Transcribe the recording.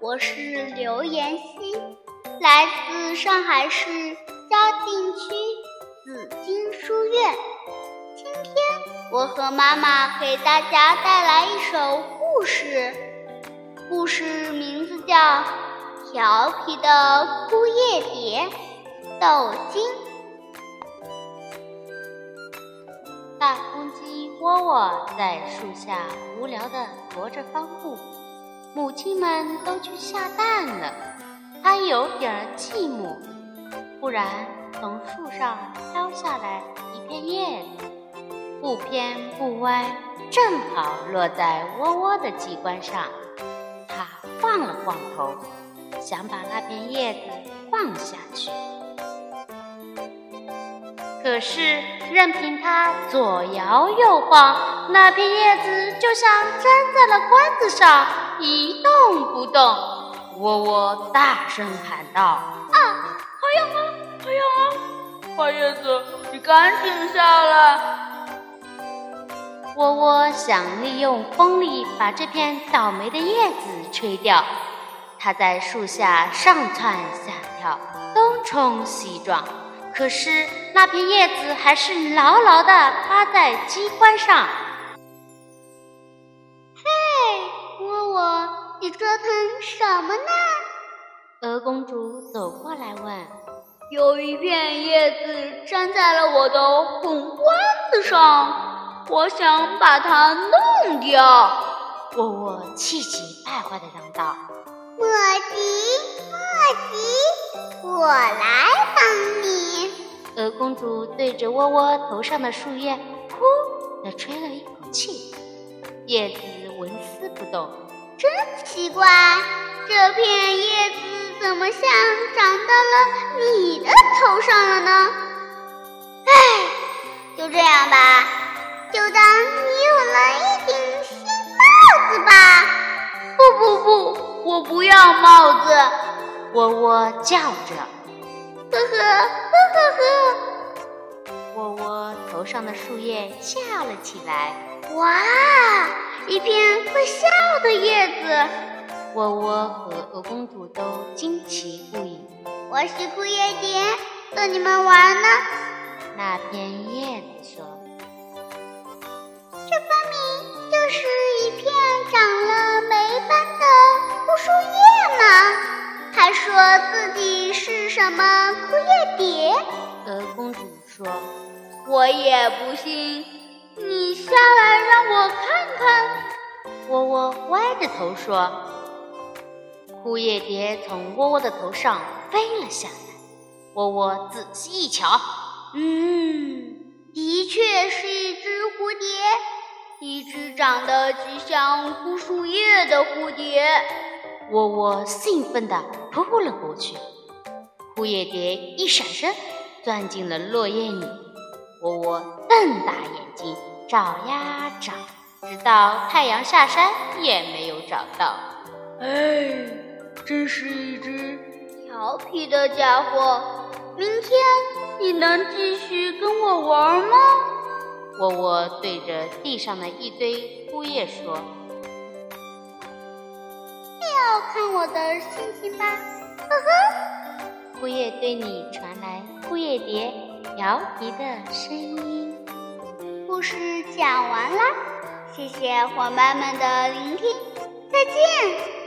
我是刘妍希，来自上海市嘉定区紫金书院。今天我和妈妈给大家带来一首故事，故事名字叫《调皮的枯叶蝶》，豆金。大公鸡窝窝在树下无聊地踱着方步，母亲们都去下蛋了，它有点寂寞。忽然，从树上飘下来一片叶子，不偏不歪，正好落在窝窝的机关上。它晃了晃头，想把那片叶子放下去。可是，任凭它左摇右晃，那片叶子就像粘在了冠子上，一动不动。窝窝大声喊道：“啊，好痒啊，好痒啊！花叶子，你赶紧下来！”窝窝想利用风力把这片倒霉的叶子吹掉，它在树下上窜下跳，东冲西撞。可是那片叶子还是牢牢地趴在机关上。你折腾什么呢？鹅公主走过来问。有一片叶子粘在了我的红冠子上，我想把它弄掉。窝窝气急败坏的嚷道：“莫急，莫急，我来帮你。”鹅公主对着窝窝头上的树叶“呼的吹了一口气，叶子纹丝不动。真奇怪，这片叶子怎么像长到了你的头上了呢？唉，就这样吧，就当你有了一顶新帽子吧。不不不，我不要帽子！喔喔叫着。呵呵呵呵呵，喔喔头上的树叶笑了起来。哇，一片会笑的叶子！窝窝和鹅公主都惊奇不已。我是枯叶蝶，逗你们玩呢。那片叶子说：“这分明就是一片长了霉斑的枯树叶嘛。”还说自己是什么枯叶蝶？鹅公主说：“我也不信，你下来让我看看。”窝窝歪着头说：“枯叶蝶从窝窝的头上飞了下来。窝窝仔细一瞧，嗯，的确是一只蝴蝶，一只长得极像枯树叶的蝴蝶。”窝窝兴奋地扑了过去，枯叶蝶一闪身，钻进了落叶里。窝窝瞪大眼睛找呀找，直到太阳下山也没有找到。哎，真是一只调皮的家伙！明天你能继续跟我玩吗？窝窝对着地上的一堆枯叶说。要看我的心情吧，呵呵。枯叶对你传来枯叶蝶调皮的声音。故事讲完啦，谢谢伙伴们的聆听，再见。